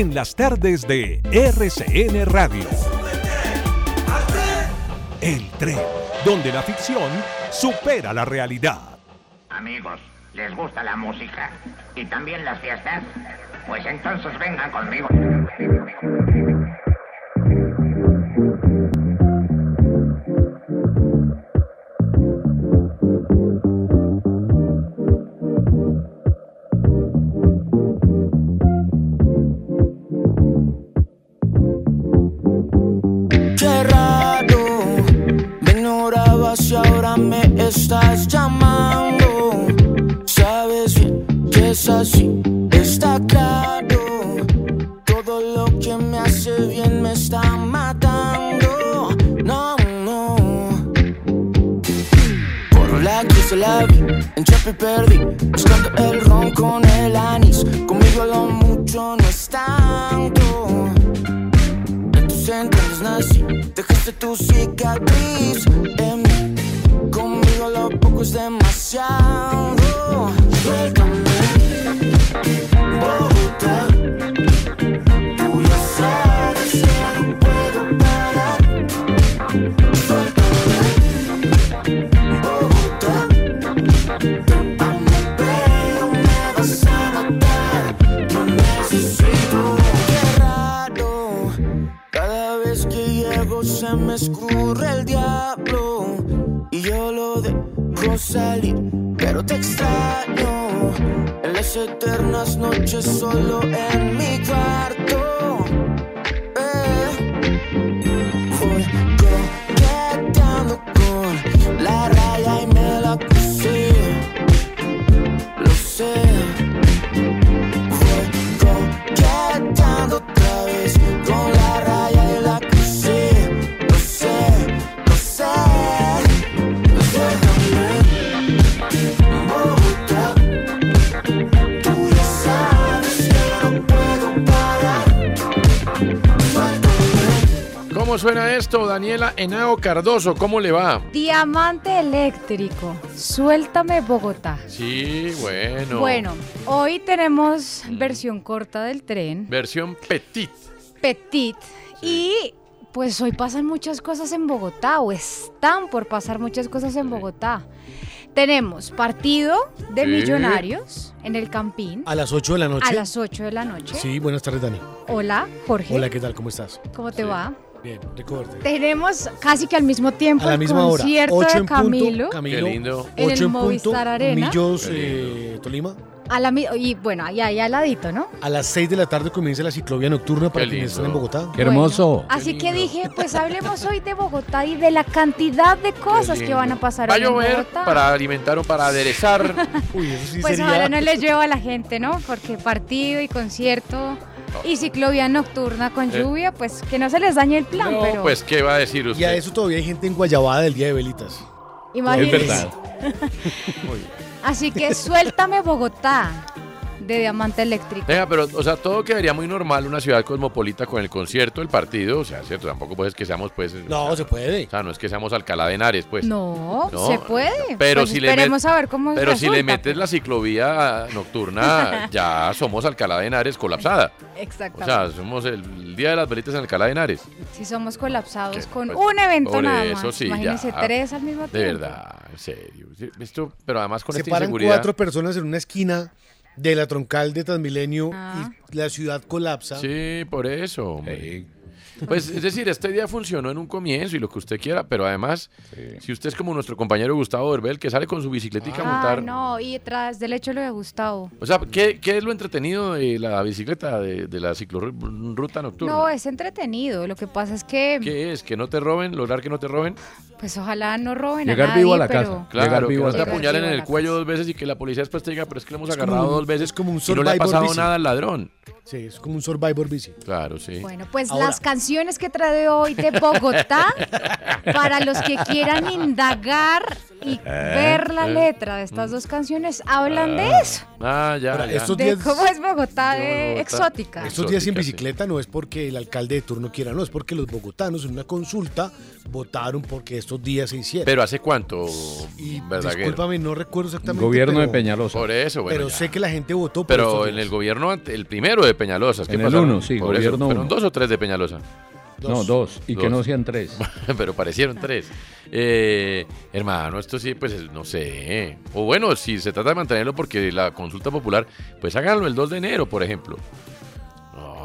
En las tardes de RCN Radio. El tren. Donde la ficción supera la realidad. Amigos, ¿les gusta la música? ¿Y también las fiestas? Pues entonces vengan conmigo. Ignorabas y ahora me estás llamando. Sabes bien que es así, está claro. Todo lo que me hace bien me está matando. No, no. Por la que se la vi, en Chapi perdí. Buscando el ron con el anís. Conmigo lo mucho no es tanto. En tus entrañas nací, dejaste tu cicatriz en es demasiado. Eternas noches solo en suena esto, Daniela Henao Cardoso? ¿Cómo le va? Diamante eléctrico. Suéltame Bogotá. Sí, bueno. Bueno, hoy tenemos versión corta del tren, Versión petit. petit, y pues hoy pasan muchas cosas en Bogotá, o están por pasar muchas cosas en Bogotá. Tenemos partido de Sí. millonarios en el Campín A las 8 de la noche. a las 8 de la noche. Sí, buenas tardes, Dani. Hola, Jorge. Hola, ¿qué tal? ¿Cómo estás? ¿Cómo te va? Bien, recuerde. Tenemos casi que al mismo tiempo A la el misma hora. concierto 8 de en punto. Camilo. Camilo. Qué lindo. En el 8 en punto. Movistar Arena. Millos, Qué eh, Tolima. A la, mi- y bueno, allá, allá al ladito, ¿no? A las 6 de la tarde comienza la ciclovía nocturna para Qué quienes están en. Bogotá. Qué hermoso. Así que dije, pues hablemos hoy de Bogotá y de la cantidad de cosas que van a pasar Va a hoy en llover Bogotá. para alimentar o para aderezar. Uy, eso sí Pues sería... ahora no les llevo a la gente, ¿no? Porque partido y concierto Y ciclovía nocturna con Eh. lluvia, pues que no se les dañe el plan, No, pero pues, ¿qué va a decir Y a usted? eso todavía hay gente en Guayabada del Día de Velitas. imagínense. Así que suéltame Bogotá de Diamante Eléctrico. Venga, pero, o sea, todo quedaría muy normal una ciudad cosmopolita con el concierto, el partido, o sea, cierto, tampoco pues es que seamos, pues... No, se puede. O sea, no es que seamos Alcalá de Henares, pues. No, No, se puede. Pero Pues si le met- esperemos a ver cómo Pero si le metes la ciclovía nocturna, ya somos Alcalá de Henares colapsada. O Exactamente. sea, somos el, día de las velitas en Alcalá de Henares. si somos colapsados con pues, un evento por nada eso más. sí, Imagínense ya. tres al mismo tiempo. De verdad, en serio. Esto, pero además con Se esta paran inseguridad. cuatro personas en una esquina de la troncal de Transmilenio Ah. y la ciudad colapsa. Sí, por eso. hombre. Pues es decir, esta idea funcionó en un comienzo y lo que usted quiera, pero además, si usted es como nuestro compañero Gustavo Herbel, que sale con su bicicletica a Ah, montar. no, y tras del hecho lo de Gustavo. O sea, ¿qué, qué es lo entretenido de la bicicleta, de, de la ciclorruta nocturna? No, es entretenido. Lo que pasa es que, ¿Qué es? ¿Que no te roben? ¿Lograr que no te roben? pues ojalá no roben Llegar a nadie, vivo a la pero... casa. Claro, Llegar que vivo no a te la casa. apuñalen en Llegar el a cuello dos veces y que la policía después te diga, pero es que le hemos Es como agarrado un- dos veces es como un y no le ha pasado bici. nada al ladrón. Sí, es como un Survivor bici. Claro, sí. Bueno, pues Ahora- las canciones que trae hoy de Bogotá, para los que quieran indagar y ver la eh. letra de estas dos canciones, hablan de eso. Ah, ya, Ahora, ya. estos De cómo es Bogotá de Bogotá. exótica. Estos días sí. bicicleta no es porque el alcalde de turno quiera, no, es porque los bogotanos en una consulta votaron porque estos días se hicieron. Pero ¿hace cuánto, y Verdaguer? discúlpame, no recuerdo exactamente. Gobierno de pero- Peñalosa. Por eso, bueno, pero ya. sé que la gente votó por Pero en el gobierno, el primero de Peñalosa. ¿qué En el pasaron? uno, sí, Por eso, gobierno ¿Fueron uno. dos o tres de Peñalosa? No, dos. Y que no sean tres. pero parecieron tres. Eh, hermano, esto sí, pues no sé. O bueno, si se trata de mantenerlo porque la consulta popular, pues háganlo el 2 de enero, por ejemplo.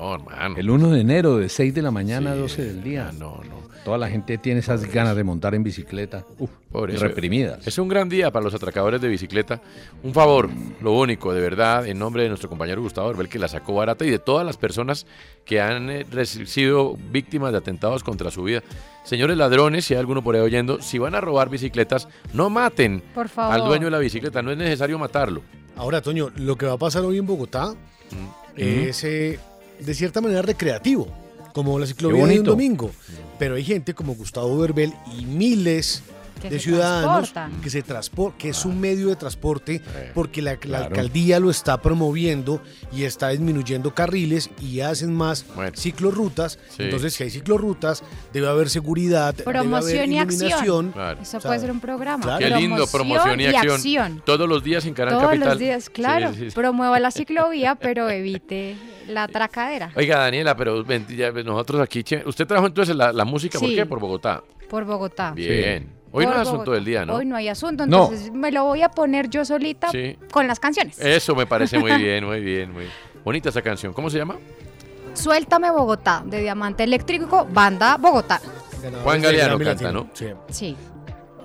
No, hermano. El 1 de enero, de 6 de la mañana a Sí, 12 del día. No, no. Toda la gente tiene esas ganas de montar en bicicleta. Uf, eso. reprimidas. Es un gran día para los atracadores de bicicleta. Un favor, lo único, de verdad, en nombre de nuestro compañero Gustavo Herbel, que la sacó barata, y de todas las personas que han eh, sido víctimas de atentados contra su vida. Señores ladrones, si hay alguno por ahí oyendo, si van a robar bicicletas, no maten Por favor. al dueño de la bicicleta. No es necesario matarlo. Ahora, Toño, lo que va a pasar hoy en Bogotá Mm. es eh, de cierta manera recreativo, como la ciclovía de un domingo. Pero hay gente como Gustavo Berbel y miles de se ciudadanos que se transportan, que es un medio de transporte porque la, la claro. alcaldía lo está promoviendo y está disminuyendo carriles y hacen más Bueno. ciclorrutas. Sí. Entonces, si hay ciclorrutas, debe haber seguridad, debe haber Promoción y acción. Claro. Eso O sea, puede ser un programa. claro. Qué lindo, promoción y acción. Todos los días en Canal Todos Capital. los días, claro. Sí, sí, sí. Promueva la ciclovía, pero evite la atracadera. Oiga, Daniela, pero ya, nosotros aquí, usted trajo entonces la, la música, ¿por qué? Por Bogotá. Por Bogotá. Bien. Hoy no es asunto del día, ¿no? Hoy no hay asunto, No. entonces me lo voy a poner yo solita Sí. con las canciones. Eso me parece muy bien, muy bien, muy bonita esa canción. ¿Cómo se llama? Suéltame Bogotá, de Diamante Eléctrico, banda Bogotá. Juan Galeano canta, Latino. ¿no? Sí. Sí.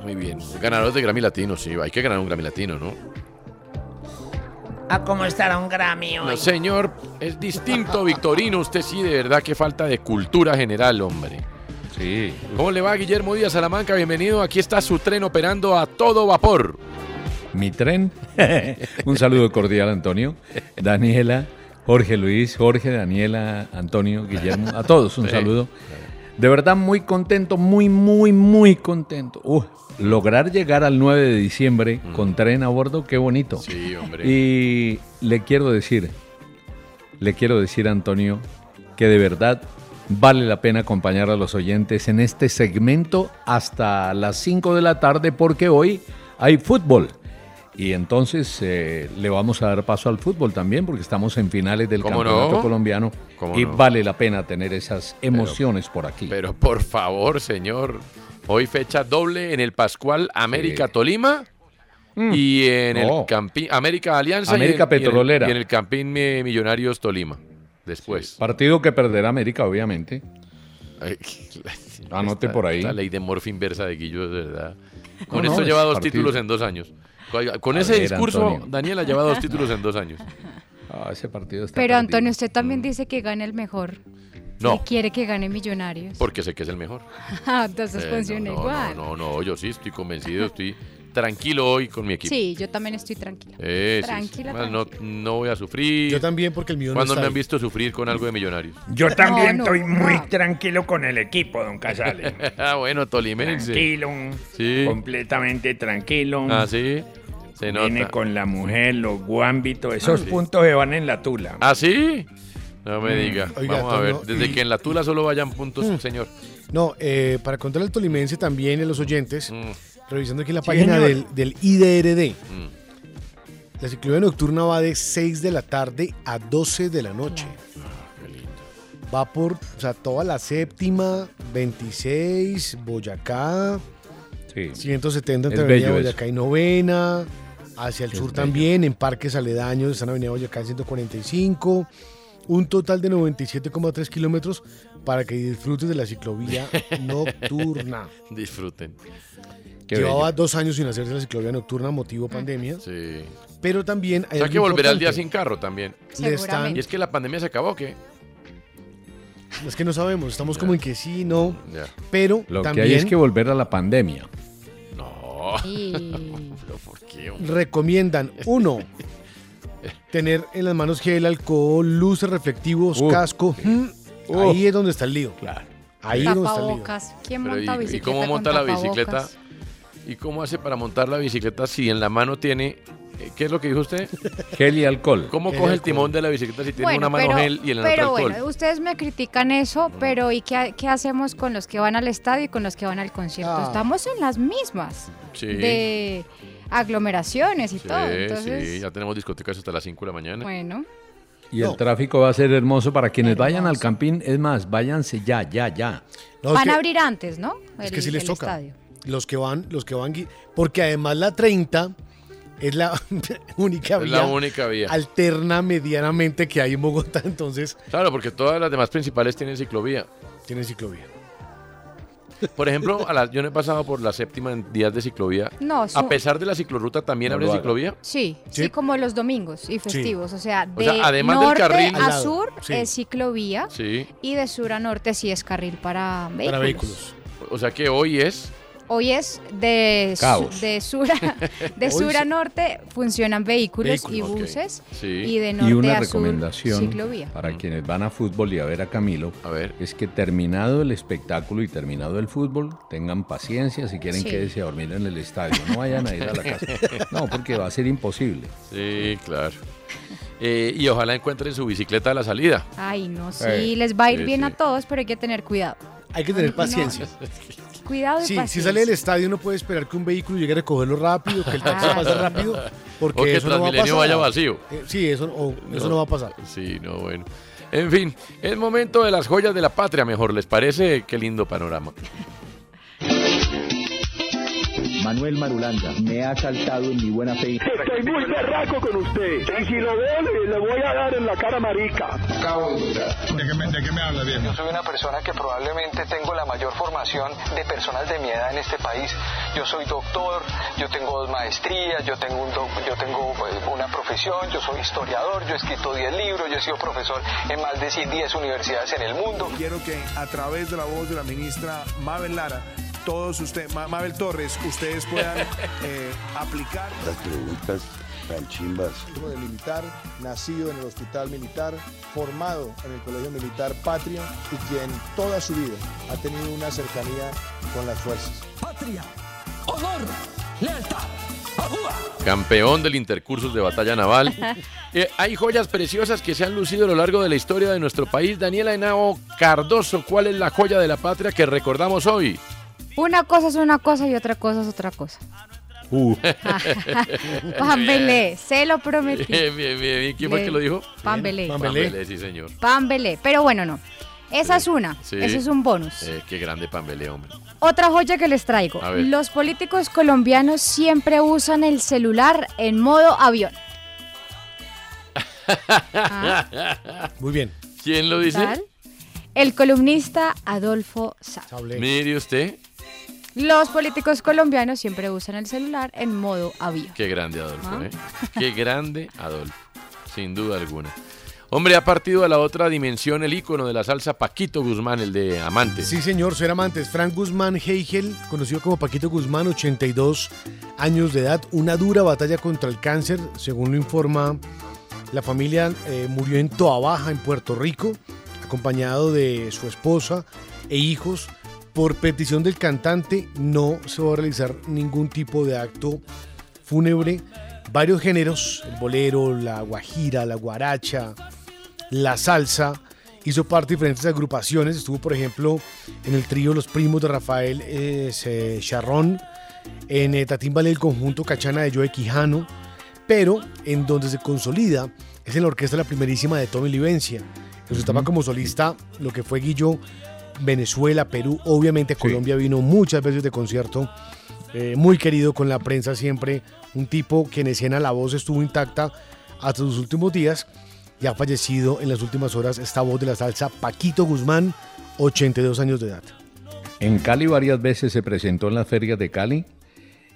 Muy bien. Ganadores de Grammy Latino, sí. Hay que ganar un Grammy Latino, ¿no? ¿A cómo estará un Grammy hoy? No, señor, es distinto, Victorino. Usted sí, de verdad, que falta de cultura general, hombre. Sí. ¿Cómo le va, Guillermo Díaz Salamanca? Bienvenido. Aquí está su tren operando a todo vapor. Mi tren. un saludo cordial, Antonio. Daniela, Jorge Luis, Jorge, Daniela, Antonio, Guillermo. A todos un Sí. saludo. De verdad, muy contento, muy, muy, muy contento. Lograr llegar al 9 de diciembre con tren a bordo, qué bonito. Mm. Sí, hombre. Y le quiero decir, le quiero decir, Antonio, que de verdad vale la pena acompañar a los oyentes en este segmento hasta las 5 de la tarde porque hoy hay fútbol. Y entonces eh, le vamos a dar paso al fútbol también porque estamos en finales del ¿Cómo campeonato no? colombiano ¿Cómo y no? vale la pena tener esas emociones por aquí. Pero por favor, señor. Hoy fecha doble en el Pascual América Tolima y en No. el Campín América Alianza y América en- y en el- Petrolera. y en el Campín eh, Millonarios Tolima. Después. Partido que perderá América, obviamente. Ay, Anote esta- por ahí. Esta ley de morfa inversa de Guillo, de verdad. Con No, esto no, lleva es dos partido. títulos en dos años. Con- A ese ver, discurso, Antonio. Daniela lleva dos títulos en dos años. Ah, ese partido está Pero perdido. Antonio, usted también dice que gane el mejor. No. Y quiere que gane Millonarios. Porque sé que es el mejor. Ah, Entonces Eh, funciona no, no, igual. No, no, no, yo sí estoy convencido, estoy tranquilo hoy con mi equipo. Sí, yo también estoy tranquila. Eh, sí, sí. Tranquila, Más No, no voy a sufrir. Yo también, porque el mío no ¿Cuándo está me han visto sufrir con algo de millonarios? Yo también no, estoy muy tranquilo con el equipo, don Casale. ah, bueno, tolimense. Tranquilo, Sí. completamente tranquilo. Ah, sí. Se Viene nota. con la mujer, los guámbitos, esos Ah, sí. puntos se van en la tula. ¿Ah, sí? No me Mm. diga. Oiga, Vamos a ver. Desde y- que en la tula solo vayan puntos, Mm. señor. No, eh, para contarle al tolimense también y a los oyentes, Mm. Revisando aquí la Sí, página del, del IDRD, Mm. la ciclovía nocturna va de 6 de la tarde a 12 de la noche. Va por, o sea, toda la séptima, 26, Boyacá, Sí. 170 entre Avenida Boyacá y Novena, hacia el Es sur bello. también, en parques aledaños, están Avenida Boyacá en 145, un total de 97,3 kilómetros para que disfrutes de la ciclovía nocturna. Disfruten. Qué Llevaba bello. dos años sin hacerse la ciclovía nocturna, motivo pandemia, Sí. pero también hay O sea algo que volverá al día sin carro también. Le están- Y es que la pandemia se acabó, ¿qué? Es que no sabemos, estamos como en que sí, no, Ya. pero Lo que también hay es que volver a la pandemia. No. ¿Pero por qué? recomiendan, uno, tener en las manos gel, alcohol, luces reflectivos, casco. mm, Ahí es donde está el lío. Claro. Ahí es donde está el lío. Tapabocas. ¿Quién Pero monta y- bicicleta ¿Y cómo monta la bicicleta? ¿Y cómo hace para montar la bicicleta si en la mano tiene... eh, ¿Qué es lo que dijo usted? Gel y alcohol. ¿Cómo coge el alcohol. timón de la bicicleta si tiene Bueno, una mano pero, gel y en la otra pero alcohol? bueno, ustedes me critican eso, pero ¿y qué, qué hacemos con los que van al estadio y con los que van al concierto? Ah. Estamos en las mismas Sí. de aglomeraciones y Sí, todo. sí, Entonces, ya tenemos discotecas hasta las 5 de la mañana. bueno, Y No. el tráfico va a ser hermoso para quienes vayan al campín. Es más, váyanse ya, ya, ya. No, van a abrir antes, ¿no? Es que sí les el toca. estadio. Los que van, los que van, porque además la 30 es la única Es vía la única vía. alterna medianamente que hay en Bogotá, entonces Claro, porque todas las demás principales tienen ciclovía. tienen ciclovía. Por ejemplo, a la- yo no he pasado por la séptima en días de ciclovía. No, A su- pesar de la ciclorruta, ¿también No abre ciclovía? Sí, sí, Sí. como los domingos y festivos. O sea, de sea, además del norte carril- Al a sur sí. es ciclovía Sí. y de sur a norte sí es carril para vehículos. Para vehículos. O sea que hoy es... Hoy es de, Caos. de sur a, de Hoy sur a sí. norte funcionan vehículos, y Vehículos, buses Sí. y de norte Y una a sur recomendación ciclovía. para quienes van a fútbol y a ver a Camilo A ver. es que terminado el espectáculo y terminado el fútbol, tengan paciencia si quieren Sí. quédese a dormir en el estadio. No vayan a ir a la casa. No, porque va a ser imposible. Sí, claro. Eh, y ojalá encuentren su bicicleta a la salida. Ay, no, sí, Eh, les va a ir sí, bien sí. a todos, pero hay que tener cuidado. Hay que tener paciencia. Cuidado y Sí, si sale del estadio no puede esperar que un vehículo llegue a recogerlo rápido, que el taxi Ah. pase rápido, porque O que eso no va a pasar. vaya vacío. Eh, sí, eso, o- eso no va a pasar. Sí, no, bueno. En fin, es momento de las joyas de la patria, mejor. ¿Les parece? Qué lindo panorama. Manuel Marulanda me ha saltado en mi buena fe. Estoy muy berraco con usted. Y si lo veo, le, le voy a dar en la cara marica. ¿De qué me, de qué me habla, bien? Yo soy una persona que probablemente tengo la mayor formación de personas de mi edad en este país. Yo soy doctor, yo tengo dos maestrías, yo tengo, un doc- yo tengo pues, una profesión, yo soy historiador, yo he escrito 10 libros, yo he sido profesor en más de 10 universidades en el mundo. Quiero que a través de la voz de la ministra Mabel Lara, todos ustedes, Mabel Torres, ustedes puedan eh, aplicar. Las preguntas tan chimbas. Hijo de militar, nacido en el hospital militar, formado en el colegio militar Patria y quien toda su vida ha tenido una cercanía con las fuerzas. Patria, honor, lealtad. Campeón del Intercursos de Batalla Naval. Eh, hay joyas preciosas que se han lucido a lo largo de la historia de nuestro país. Daniela Henao Cardoso, ¿cuál es la joya de la patria que recordamos hoy? Una cosa es una cosa y otra cosa es otra cosa. Uh. Pambelé, se lo prometí. Bien, bien, bien. bien. ¿Quién fue que lo dijo? Pambelé. Pambelé, sí, señor. Pambelé. Pero bueno, no. Esa es una. Sí. Ese es un bonus. Eh, qué grande Pambelé, hombre. Otra joya que les traigo. A ver. Los políticos colombianos siempre usan el celular en modo avión. Muy bien. ¿Quién lo dice? ¿Tal? El columnista Adolfo Sá. Mire usted. Los políticos colombianos siempre usan el celular en modo avión. Qué grande Adolfo, Ah. ¿eh? Qué grande Adolfo. Sin duda alguna. Hombre, ha partido a la otra dimensión el ícono de la salsa Paquito Guzmán, el de Amantes. Sí, señor, ser amantes. Frank Guzmán Heigel, conocido como Paquito Guzmán, 82 años de edad. Una dura batalla contra el cáncer, según lo informa la familia, eh, murió en Toa Baja, en Puerto Rico, acompañado de su esposa e hijos. Por petición del cantante, no se va a realizar ningún tipo de acto fúnebre. Varios géneros, el bolero, la guajira, la guaracha, la salsa, hizo parte de diferentes agrupaciones. Estuvo, por ejemplo, en el trío Los Primos de Rafael eh, se- Charrón, en eh, Tatímbale el conjunto Cachana de Joe Quijano, pero en donde se consolida es en la orquesta La Primerísima de Tommy Livencia. En su etapa como solista, lo que fue Guillo, Venezuela, Perú, obviamente Colombia vino muchas veces de concierto, eh, muy querido con la prensa siempre, un tipo que en escena la voz estuvo intacta hasta sus últimos días y ha fallecido en las últimas horas esta voz de la salsa, Paquito Guzmán, 82 años de edad. En Cali varias veces se presentó en las ferias de Cali.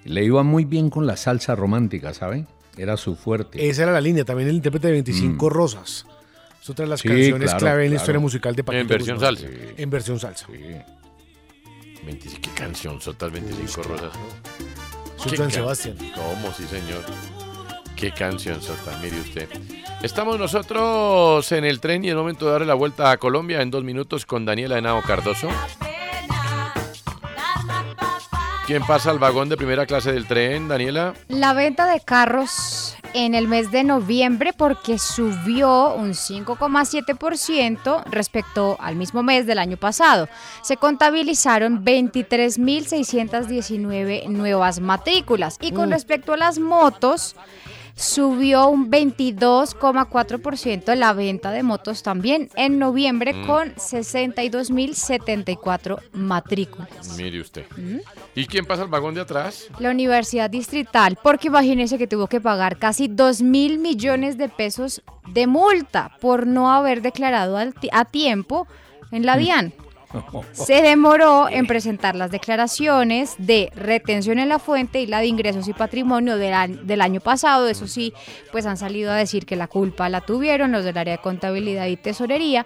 Le iba muy bien con la salsa romántica, ¿saben? Era su fuerte. Esa era la línea, también el intérprete de 25 Rosas. Es otra de las. Sí, canciones claro, clave en la claro. historia musical de Paquito En versión Guzmán. salsa. En versión salsa. 25, qué canción, sotas 25 rosas. Can- Sebastián. ¿Cómo? Sí, señor. Qué canción, Sota, mire usted. Estamos nosotros en el tren y es momento de darle la vuelta a Colombia en dos minutos con Daniela Henao Cardoso. ¿Quién pasa al vagón de primera clase del tren, Daniela? La venta de carros en el mes de noviembre porque subió un 5,7% respecto al mismo mes del año pasado. Se contabilizaron 23.619 nuevas matrículas y con Mm. respecto a las motos subió un 22,4% la venta de motos también en noviembre Mm. con 62.074 matrículas. Mire usted. ¿Y quién pasa al vagón de atrás? La Universidad Distrital, porque imagínese que tuvo que pagar casi 2 mil millones de pesos de multa por no haber declarado a tiempo en la DIAN. Se demoró en presentar las declaraciones de retención en la fuente y la de ingresos y patrimonio del, del año pasado. Eso sí, pues han salido a decir que la culpa la tuvieron los del área de contabilidad y tesorería.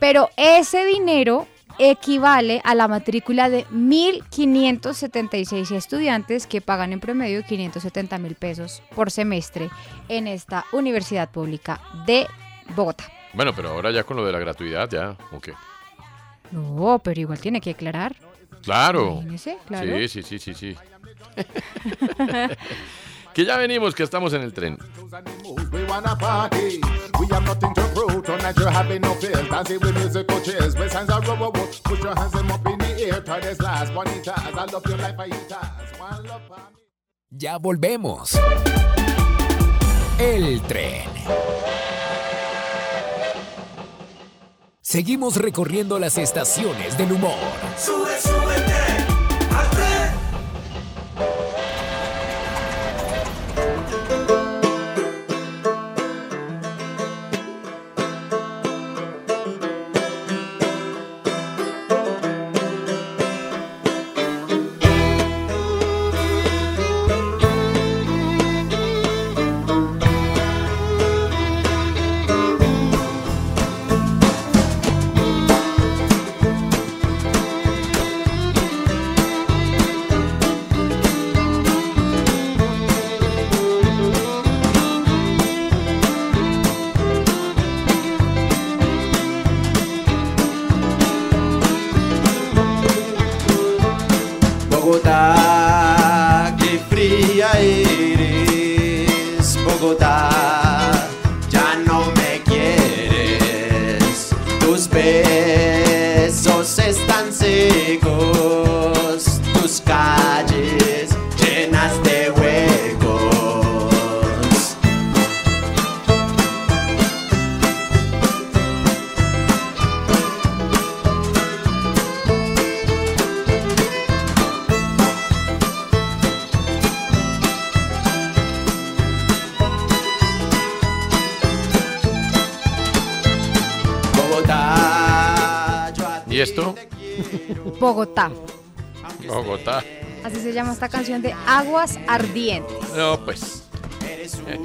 Pero ese dinero equivale a la matrícula de 1.576 estudiantes que pagan en promedio 570 mil pesos por semestre en esta universidad pública de Bogotá. Bueno, pero ahora ya con lo de la gratuidad, ya, ¿o qué? No, pero igual tiene que aclarar. Claro. Claro. Sí, sí, sí, sí, sí. que ya venimos, que estamos en el tren. Ya volvemos. El tren. Seguimos recorriendo las estaciones del humor. ¿Y esto? Bogotá. Bogotá. Así se llama esta canción de Aguas Ardientes. No, pues.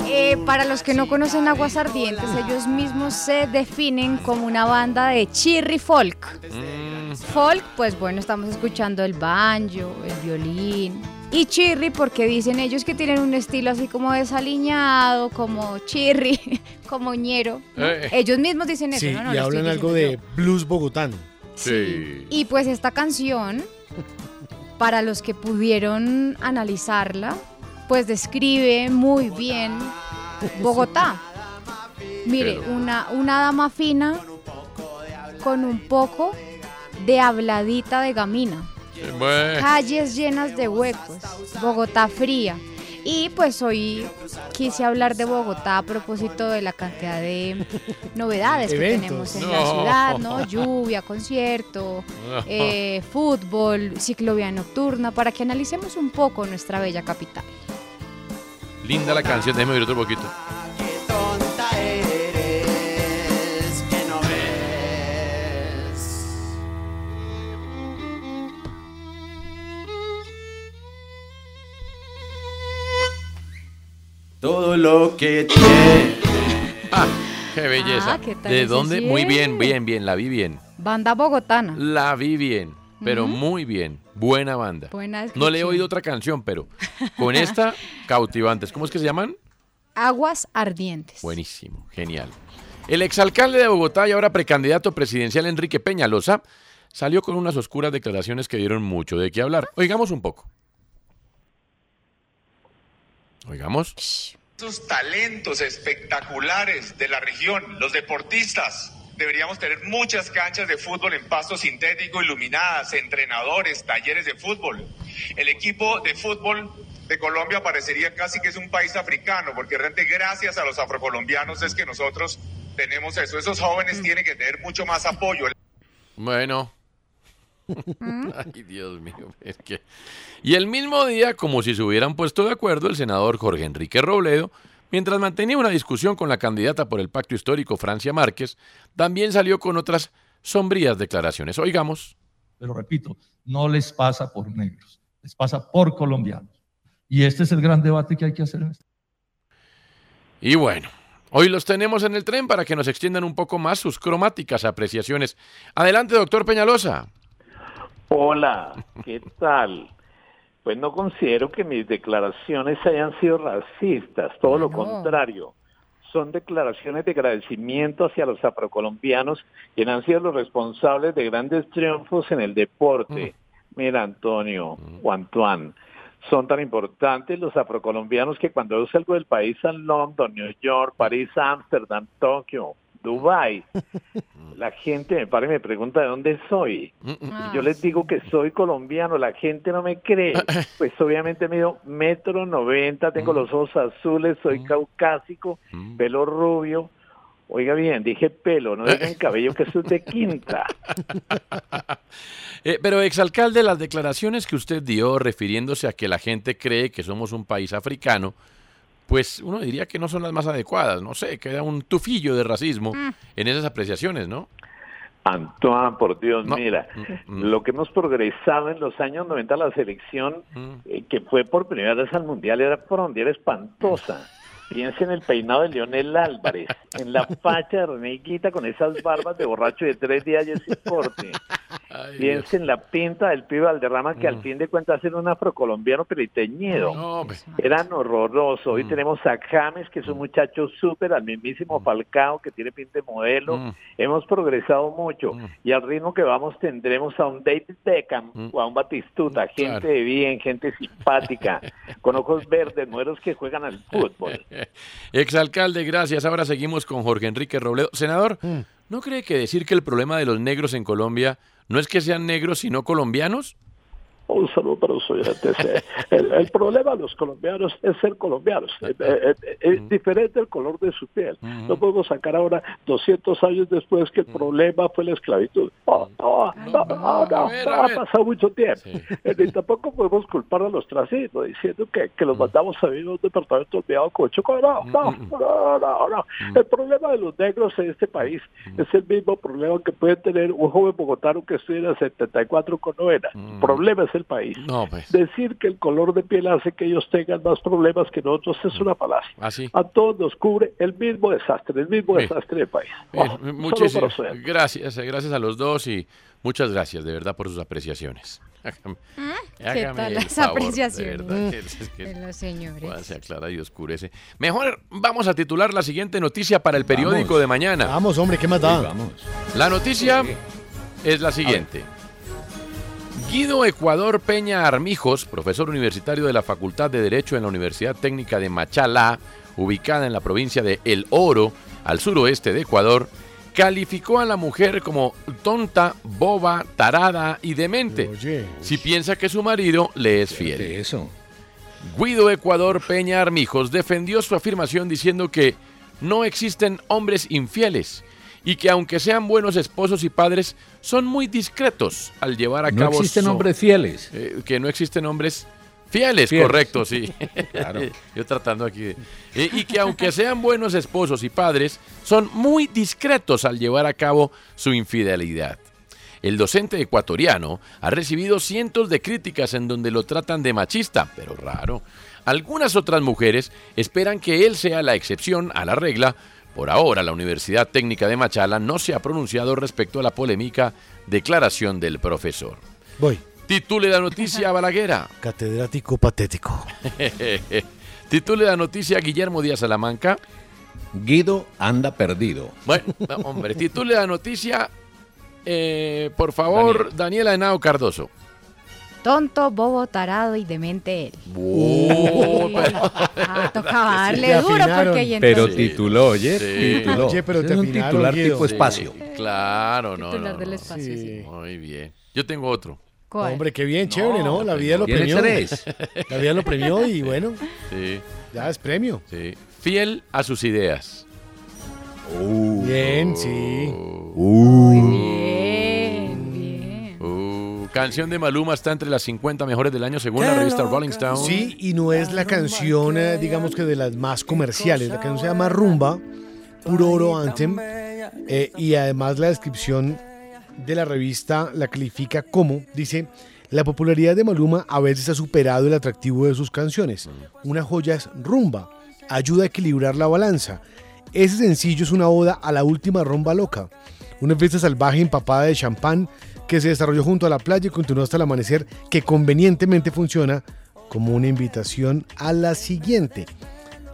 Eh, para los que no conocen Aguas Ardientes, ellos mismos se definen como una banda de chirri folk. Mm, Folk, pues bueno, estamos escuchando el banjo, el violín. Y chirri, porque dicen ellos que tienen un estilo así como desaliñado, como chirri, como ñero. ¿no? Eh. Ellos mismos dicen eso, Sí, ¿no? No y hablan algo de blues bogotano. Sí. Y pues esta canción, para los que pudieron analizarla, pues describe muy bien Bogotá. Mire, una, una dama fina con un poco de habladita de gamina. Bueno. Calles llenas de huecos, Bogotá fría. Y pues hoy quise hablar de Bogotá a propósito de la cantidad de novedades que Eventos. tenemos en la ciudad, ¿no? Lluvia, concierto, No. eh, fútbol, ciclovía nocturna, para que analicemos un poco nuestra bella capital. Linda la canción, déjeme oír otro poquito. Todo lo que tiene. Ah, qué belleza. Ah, ¿qué tal ¿De dónde? Muy bien, bien, bien, la vi bien. Banda bogotana. La vi bien, pero muy bien. Buena banda. Buena No le he oído otra canción, pero con esta, cautivantes. ¿Cómo es que se llaman? Aguas ardientes. Buenísimo, genial. El exalcalde de Bogotá y ahora precandidato presidencial Enrique Peñalosa salió con unas oscuras declaraciones que dieron mucho de qué hablar. Oigamos un poco. Oigamos. Esos talentos espectaculares de la región, los deportistas. Deberíamos tener muchas canchas de fútbol en pasto sintético, iluminadas, entrenadores, talleres de fútbol. El equipo de fútbol de Colombia parecería casi que es un país africano, porque realmente gracias a los afrocolombianos es que nosotros tenemos eso. Esos jóvenes tienen que tener mucho más apoyo. Bueno. Ay, Dios mío. Es que... Y el mismo día, como si se hubieran puesto de acuerdo, el senador Jorge Enrique Robledo, mientras mantenía una discusión con la candidata por el pacto histórico Francia Márquez, también salió con otras sombrías declaraciones. Oigamos. Pero repito, no les pasa por negros, les pasa por colombianos. Y este es el gran debate que hay que hacer en este. Y bueno, hoy los tenemos en el tren para que nos extiendan un poco más sus cromáticas apreciaciones. Adelante, doctor Peñalosa. Hola, ¿qué tal? Pues no considero que mis declaraciones hayan sido racistas, todo lo contrario. Son declaraciones de agradecimiento hacia los afrocolombianos, quienes han sido los responsables de grandes triunfos en el deporte. Mira, Antonio o Antoine, son tan importantes los afrocolombianos que cuando yo salgo del país a London, New York, París, Ámsterdam, Tokio, Dubai, la gente me para y me pregunta de dónde soy. Y yo les digo que soy colombiano, la gente no me cree. Pues obviamente mido metro noventa, tengo los ojos azules, soy caucásico, pelo rubio. Oiga bien, dije pelo, no digan cabello, que eso es de quinta. Eh, pero, exalcalde, las declaraciones que usted dio refiriéndose a que la gente cree que somos un país africano, pues uno diría que no son las más adecuadas. No sé, queda un tufillo de racismo en esas apreciaciones, ¿no? Antoine, por Dios, No. mira, Mm. lo que hemos progresado en los años 90, la selección eh, que fue por primera vez al Mundial era frondiera espantosa. Piensa en el peinado de Leonel Álvarez, en la facha de René Higuita con esas barbas de borracho de tres días y ese corte. Piensa en la pinta del pibe Valderrama que al fin de cuentas era un afrocolombiano periteñido. No. Eran horrorosos. Hoy tenemos a James, que es un muchacho súper, al mismísimo Falcao, que tiene pinta de modelo. Mm. Hemos progresado mucho. Y al ritmo que vamos tendremos a un David Beckham o a un Batistuta, gente Claro. de bien, gente simpática, con ojos verdes, modelos que juegan al fútbol. Exalcalde, gracias. Ahora seguimos con Jorge Enrique Robledo. Senador, ¿no cree que decir que el problema de los negros en Colombia no es que sean negros, sino colombianos? Un saludo para los oyentes. Eh, El, el problema de los colombianos es ser colombianos. Eh, eh, Es diferente el color de su piel. No podemos sacar ahora, 200 años después, que el problema fue la esclavitud. No, no, no, no, no, no, ha pasado mucho tiempo. Ni tampoco podemos culpar a los trasistas diciendo que, que los mandamos a vivir a un departamento olvidado con Choco. No, no, no, no, no. El problema de los negros en este país es el mismo problema que puede tener un joven bogotano que estudia en el 74 con novena. El problema es el país. No, pues. Decir que el color de piel hace que ellos tengan más problemas que nosotros es una falacia. Así. A todos nos cubre el mismo desastre, el mismo Bien. desastre del país. Oh, solo muchísimas gracias, eh, gracias a los dos y muchas gracias de verdad por sus apreciaciones. Hágame- ¿Qué tal las favor, de apreciaciones verdad, que es que- de los señores? Juan se aclara y oscurece. Mejor vamos a titular la siguiente noticia para el periódico de mañana. Vamos, hombre, ¿qué más da? vamos. La noticia es la siguiente. Guido Ecuador Peña Armijos, profesor universitario de la Facultad de Derecho en la Universidad Técnica de Machalá, ubicada en la provincia de El Oro, al suroeste de Ecuador, calificó a la mujer como tonta, boba, tarada y demente, si piensa que su marido le es fiel. eso? Guido Ecuador Peña Armijos defendió su afirmación diciendo que no existen hombres infieles y que aunque sean buenos esposos y padres, son muy discretos al llevar a No cabo... existen su- hombres fieles. Eh, que no existen hombres fieles, Fieles. correcto, sí. Claro. Yo tratando aquí de... Eh, y que aunque sean buenos esposos y padres, son muy discretos al llevar a cabo su infidelidad. El docente ecuatoriano ha recibido cientos de críticas en donde lo tratan de machista, pero raro. Algunas otras mujeres esperan que él sea la excepción a la regla. Por ahora, la Universidad Técnica de Machala no se ha pronunciado respecto a la polémica declaración del profesor. Voy. Titule la noticia Balaguera. Catedrático patético. Titule la noticia Guillermo Díaz Salamanca. Guido anda perdido. Bueno, no, hombre, titule la noticia, eh, por favor, Daniela Henao Cardoso. Tonto, bobo, tarado y demente él. Oh, pero- Ah, tocaba darle duro afinaron. porque ahí Pero tituló, oye, Sí. tituló. Oye, pero te un titular Guido. tipo Sí. espacio. Claro, no, Titular no, del no. espacio, sí. Muy bien. Yo tengo otro. ¿Cuál? Hombre, qué bien, chévere, ¿no? La vida lo premió. tres. La vida lo premió y bueno, Sí, ya es premio. sí. Fiel a sus ideas. Bien, sí. Bien, bien. Uh, canción de Maluma está entre las 50 mejores del año según la revista Rolling Stone. Sí, y no es la canción, eh, digamos que de las más comerciales. La canción se llama Rumba, Puro Oro Anthem. eh, y además la descripción de la revista la califica como, dice, la popularidad de Maluma a veces ha superado el atractivo de sus canciones. Una joya es Rumba, ayuda a equilibrar la balanza. Ese sencillo es una oda a la última rumba loca, una fiesta salvaje empapada de champán que se desarrolló junto a la playa y continuó hasta el amanecer, que convenientemente funciona como una invitación a la siguiente.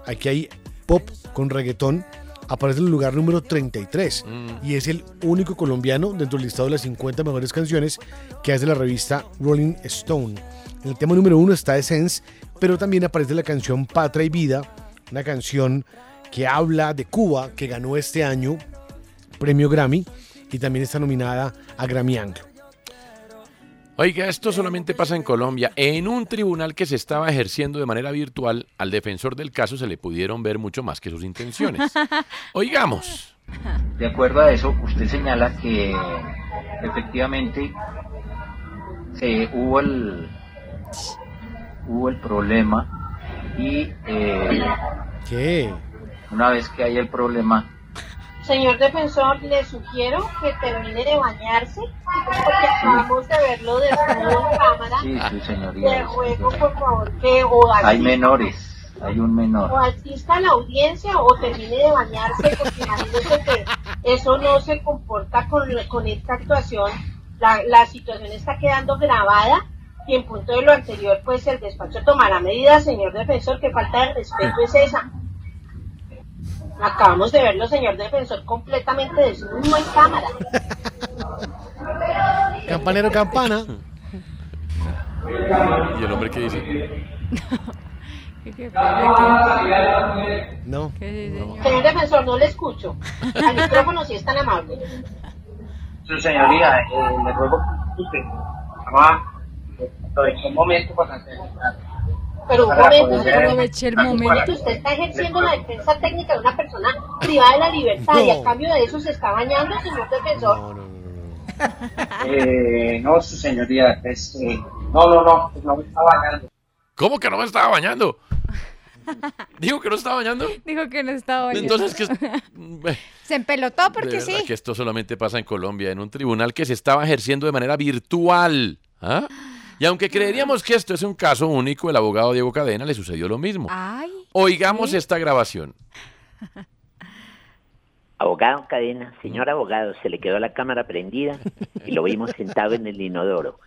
Aquí hay pop con reggaetón, aparece en el lugar número 33 y es el único colombiano dentro del listado de las 50 mejores canciones que hace la revista Rolling Stone. En el tema número uno está Essence, pero también aparece la canción Patria y Vida, una canción que habla de Cuba, que ganó este año premio Grammy y también está nominada a Grammy Anglo. Oiga, esto solamente pasa en Colombia. En un tribunal que se estaba ejerciendo de manera virtual, al defensor del caso se le pudieron ver mucho más que sus intenciones. Oigamos. De acuerdo a eso, usted señala que efectivamente se hubo el hubo el problema y eh, ¿Qué? una vez que hay el problema Señor defensor, le sugiero que termine de bañarse, porque acabamos de verlo desnudo en cámara. sí, sí señoría Le ruego, por favor, que o hay asista- menores hay un menor o asista a la audiencia o termine de bañarse, porque imagínese que eso no se comporta con, con esta actuación. La, la situación está quedando grabada y en punto de lo anterior, pues el despacho tomará medidas, señor defensor, que falta de respeto es esa. Acabamos de verlo, señor defensor, completamente desnudo en cámara. Campanero campana. ¿Y el hombre qué dice? No. Señor defensor, no le escucho. Al micrófono si es tan amable. su señoría eh, le ruego que usted va un momento para hacer Pero un momento, Aproveche el momento. Usted está ejerciendo la defensa técnica de una persona privada de la libertad y No. a cambio de eso se está bañando, señor defensor. Eh, no, su señoría, es, eh, no, no, no, no me está bañando. ¿Cómo que no me estaba bañando? Dijo que no estaba bañando. Dijo que no estaba bañando. Entonces, que Se empelotó porque sí. que esto solamente pasa en Colombia, en un tribunal que se estaba ejerciendo de manera virtual. ¿Ah? Y aunque creeríamos que esto es un caso único, el abogado Diego Cadena le sucedió lo mismo. Ay. Oigamos esta grabación. Abogado Cadena, señor abogado, se le quedó la cámara prendida y lo vimos sentado en el inodoro.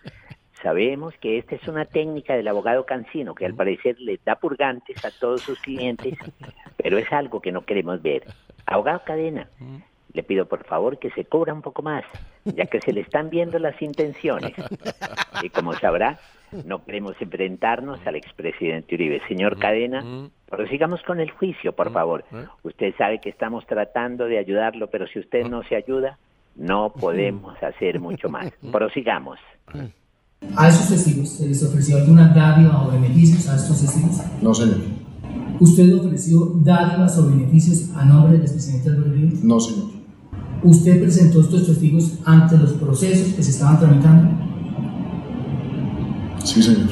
Sabemos que esta es una técnica del abogado Cancino que al parecer le da purgantes a todos sus clientes, pero es algo que no queremos ver. Abogado Cadena, le pido por favor que se cubra un poco más, ya que se le están viendo las intenciones. Y como sabrá, no queremos enfrentarnos al expresidente Uribe. Señor Cadena, prosigamos con el juicio, por favor. Usted sabe que estamos tratando de ayudarlo, pero si usted no se ayuda, no podemos hacer mucho más. Prosigamos. ¿A esos testigos se les ofreció alguna dádiva o beneficios a estos testigos? No, señor. ¿Usted ofreció dádivas o beneficios a nombre del expresidente Álvaro Uribe? No, señor. ¿Usted presentó estos testigos ante los procesos que se estaban tramitando? Sí, señor.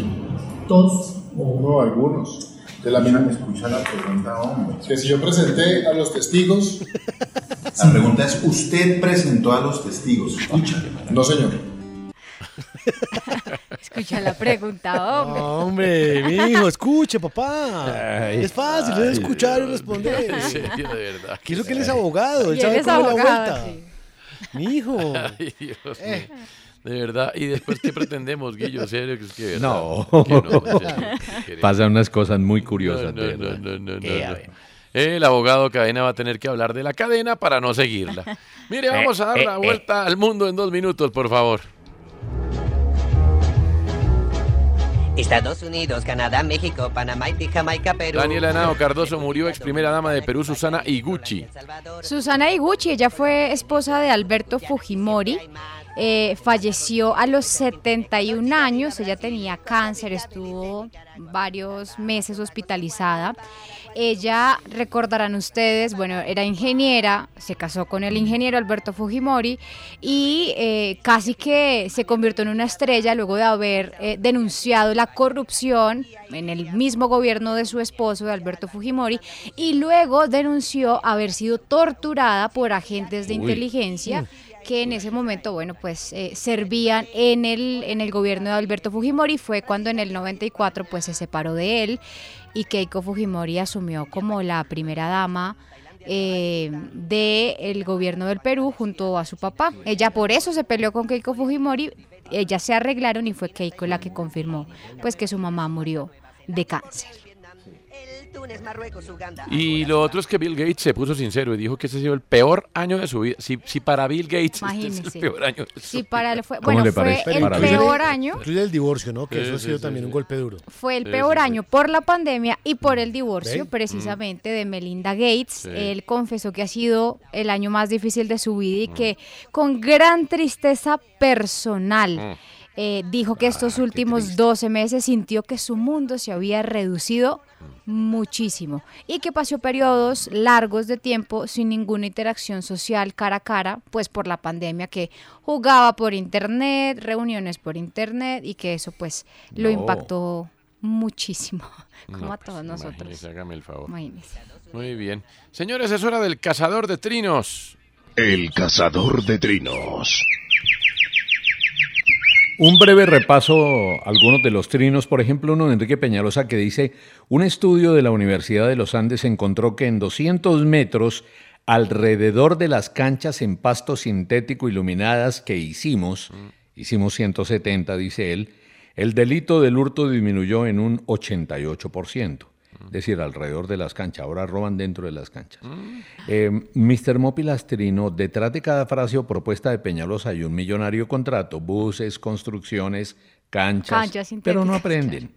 ¿Todos? No, algunos. De la misma me escucha la pregunta, hombre. Que si yo presenté a los testigos. La pregunta es, ¿usted presentó a los testigos? Escucha. No, señor. Escucha la pregunta, hombre. No, hombre, mi hijo, escuche, papá. Ay, es fácil, es escuchar y responder. en serio, de verdad. Que eso que él es abogado, él él sabe es cómo es la abogado, vuelta. Mi hijo. Ay, Dios Eh. mío. De verdad. ¿Y después qué pretendemos, Guillo? ¿En serio? Que es que, verdad, No, pasan unas cosas muy curiosas. No, no, no, no, Eh. El abogado Cadena va a tener que hablar de la cadena para no seguirla. Mire, vamos a dar eh, la eh. vuelta al mundo en dos minutos, por favor. Estados Unidos, Canadá, México, Panamá y Jamaica, Perú. Daniela Henao Cardoso murió, ex primera dama de Perú, Susana Iguchi. Susana Iguchi, ella fue esposa de Alberto Fujimori. Eh, falleció a los 71 años, ella tenía cáncer, estuvo varios meses hospitalizada. Ella, recordarán ustedes, bueno, era ingeniera, se casó con el ingeniero Alberto Fujimori y eh, casi que se convirtió en una estrella luego de haber eh, denunciado la corrupción en el mismo gobierno de su esposo, de Alberto Fujimori, y luego denunció haber sido torturada por agentes de Uy. inteligencia que en ese momento, bueno, pues eh, servían en el, en el gobierno de Alberto Fujimori. Fue cuando en el 94 pues se separó de él y Keiko Fujimori asumió como la primera dama eh, del gobierno del Perú junto a su papá. Ella por eso se peleó con Keiko Fujimori, ellas se arreglaron y fue Keiko la que confirmó pues que su mamá murió de cáncer. Túnez, Marruecos, Uganda. Y lo otro es que Bill Gates se puso sincero y dijo que ese ha sido el peor año de su vida. Si, si para Bill Gates este es el peor año de su Sí, para él fue, ¿Cómo bueno, fue parece? el Para peor año. Incluye el divorcio, ¿no? Que Sí, eso ha sido sí, también sí. un golpe duro. Fue el Sí, peor sí, sí. año por la pandemia y por el divorcio precisamente de Melinda Gates. Sí. Él confesó que ha sido el año más difícil de su vida y que con gran tristeza personal eh, dijo que estos últimos 12 meses sintió que su mundo se había reducido muchísimo y que pasó periodos largos de tiempo sin ninguna interacción social cara a cara, pues por la pandemia que jugaba por internet, reuniones por internet y que eso pues lo No. impactó muchísimo, como No, a todos pues, nosotros. imagínese, hágame el favor. Imagínese. Muy bien. Señores, es hora del cazador de trinos. El cazador de trinos. Un breve repaso, algunos de los trinos, por ejemplo, uno de Enrique Peñalosa que dice, un estudio de la Universidad de los Andes encontró que en 200 metros alrededor de las canchas en pasto sintético iluminadas que hicimos, hicimos 170, dice él, el delito del hurto disminuyó en un 88%. Es decir, alrededor de las canchas. Ahora roban dentro de las canchas. Eh, Mr. Mopilastrino, detrás de cada frase o propuesta de Peñalosa hay un millonario contrato, buses, construcciones, canchas, Canchas pero no aprenden.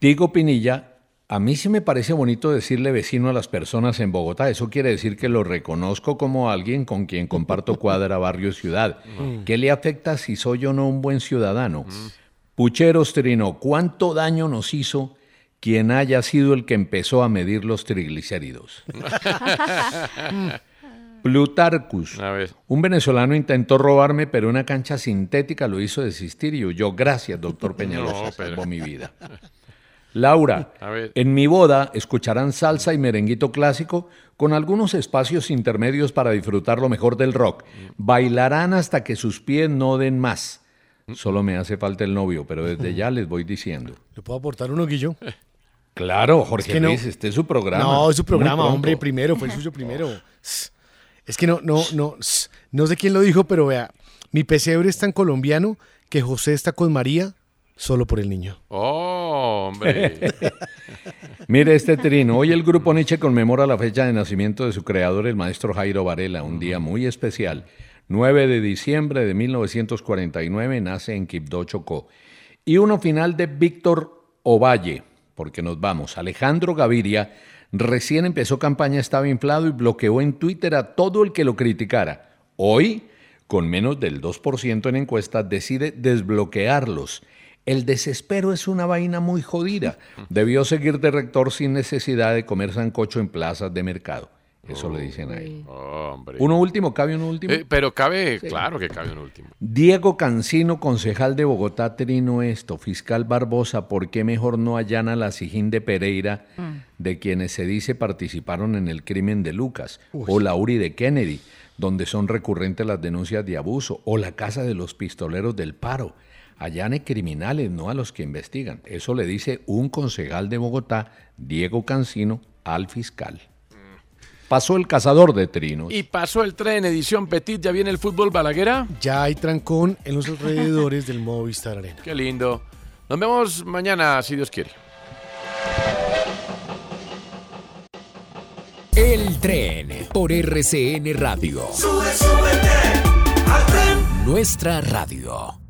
Diego Pinilla, a mí sí me parece bonito decirle vecino a las personas en Bogotá. Eso quiere decir que lo reconozco como alguien con quien comparto cuadra, barrio, ciudad. Mm. ¿Qué le afecta si soy o no un buen ciudadano? Pucheros Trino, ¿cuánto daño nos hizo quien haya sido el que empezó a medir los triglicéridos? Plutarcus. Un venezolano intentó robarme, pero una cancha sintética lo hizo desistir y huyó. Gracias, doctor Peñalosa, No, pero- salvó mi vida. Laura, A ver. en mi boda escucharán salsa y merenguito clásico con algunos espacios intermedios para disfrutar lo mejor del rock. Bailarán hasta que sus pies no den más. Solo me hace falta el novio, pero desde ya les voy diciendo. ¿Le puedo aportar uno, Guillo? Claro, Jorge Es que no- Luis, este es su programa. No, es su programa, hombre, primero, fue el suyo primero. Es que no, no, no, no sé quién lo dijo, pero vea, mi pesebre es tan colombiano que José está con María solo por el niño. Oh, hombre. Mire este trino. Hoy el grupo Nietzsche conmemora la fecha de nacimiento de su creador, el maestro Jairo Varela, un día muy especial. 9 de diciembre de 1949 nace en Quibdó, Chocó. Y uno final de Víctor Ovalle, porque nos vamos. Alejandro Gaviria recién empezó campaña, estaba inflado y bloqueó en Twitter a todo el que lo criticara. Hoy, con menos del 2% en encuestas, decide desbloquearlos. El desespero es una vaina muy jodida. Debió seguir de rector sin necesidad de comer sancocho en plazas de mercado. Eso le dicen ahí. Hombre. Uno último, ¿cabe uno último? Eh, pero cabe, Sí. claro que cabe un último. Diego Cancino, concejal de Bogotá, trino esto. Fiscal Barbosa, ¿por qué mejor no allana la Sijín de Pereira de quienes se dice participaron en el crimen de Lucas? O la URI de Kennedy, donde son recurrentes las denuncias de abuso? O la Casa de los Pistoleros del Paro. Allane criminales, no a los que investigan. Eso le dice un concejal de Bogotá, Diego Cancino, al fiscal. Pasó el cazador de trinos. Y pasó el tren, edición Petit, ya viene el fútbol Balaguera. Ya hay trancón en los alrededores del Movistar Arena. Qué lindo. Nos vemos mañana, si Dios quiere. El tren por RCN Radio. Sube, súbete al tren. Nuestra radio.